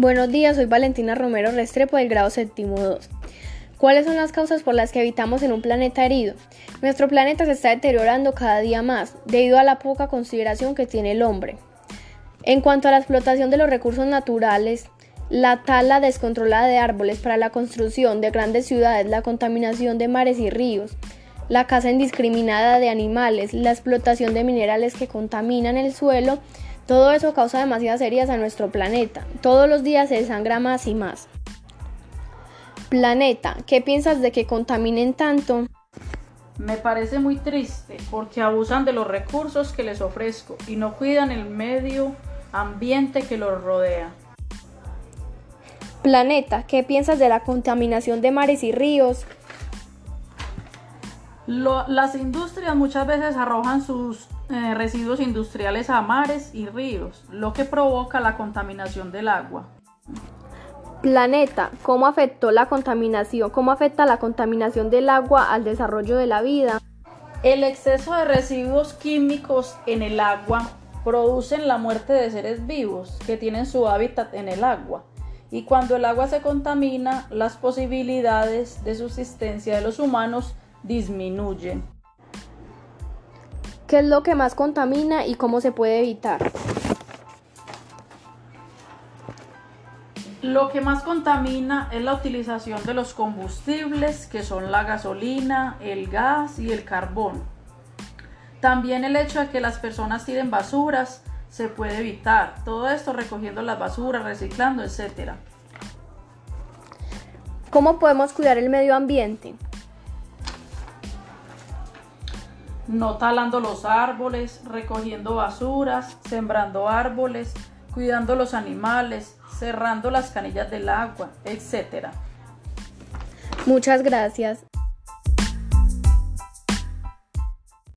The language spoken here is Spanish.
Buenos días, soy Valentina Romero Restrepo del grado séptimo 2. ¿Cuáles son las causas por las que habitamos en un planeta herido? Nuestro planeta se está deteriorando cada día más debido a la poca consideración que tiene el hombre. En cuanto a la explotación de los recursos naturales, la tala descontrolada de árboles para la construcción de grandes ciudades, la contaminación de mares y ríos, la caza indiscriminada de animales, la explotación de minerales que contaminan el suelo, todo eso causa demasiadas heridas a nuestro planeta. Todos los días se desangra más y más. Planeta, ¿qué piensas de que contaminen tanto? Me parece muy triste porque abusan de los recursos que les ofrezco y no cuidan el medio ambiente que los rodea. Planeta, ¿qué piensas de la contaminación de mares y ríos? Las industrias muchas veces arrojan sus eh, residuos industriales a mares y ríos, lo que provoca la contaminación del agua. Planeta, ¿cómo afectó la contaminación? ¿Cómo afecta la contaminación del agua al desarrollo de la vida? El exceso de residuos químicos en el agua producen la muerte de seres vivos que tienen su hábitat en el agua. Y cuando el agua se contamina, las posibilidades de subsistencia de los humanos disminuyen. ¿Qué es lo que más contamina y cómo se puede evitar? Lo que más contamina es la utilización de los combustibles, que son la gasolina, el gas y el carbón. También el hecho de que las personas tiren basuras se puede evitar. Todo esto recogiendo las basuras, reciclando, etc. ¿Cómo podemos cuidar el medio ambiente? No talando los árboles, recogiendo basuras, sembrando árboles, cuidando los animales, cerrando las canillas del agua, etc. Muchas gracias.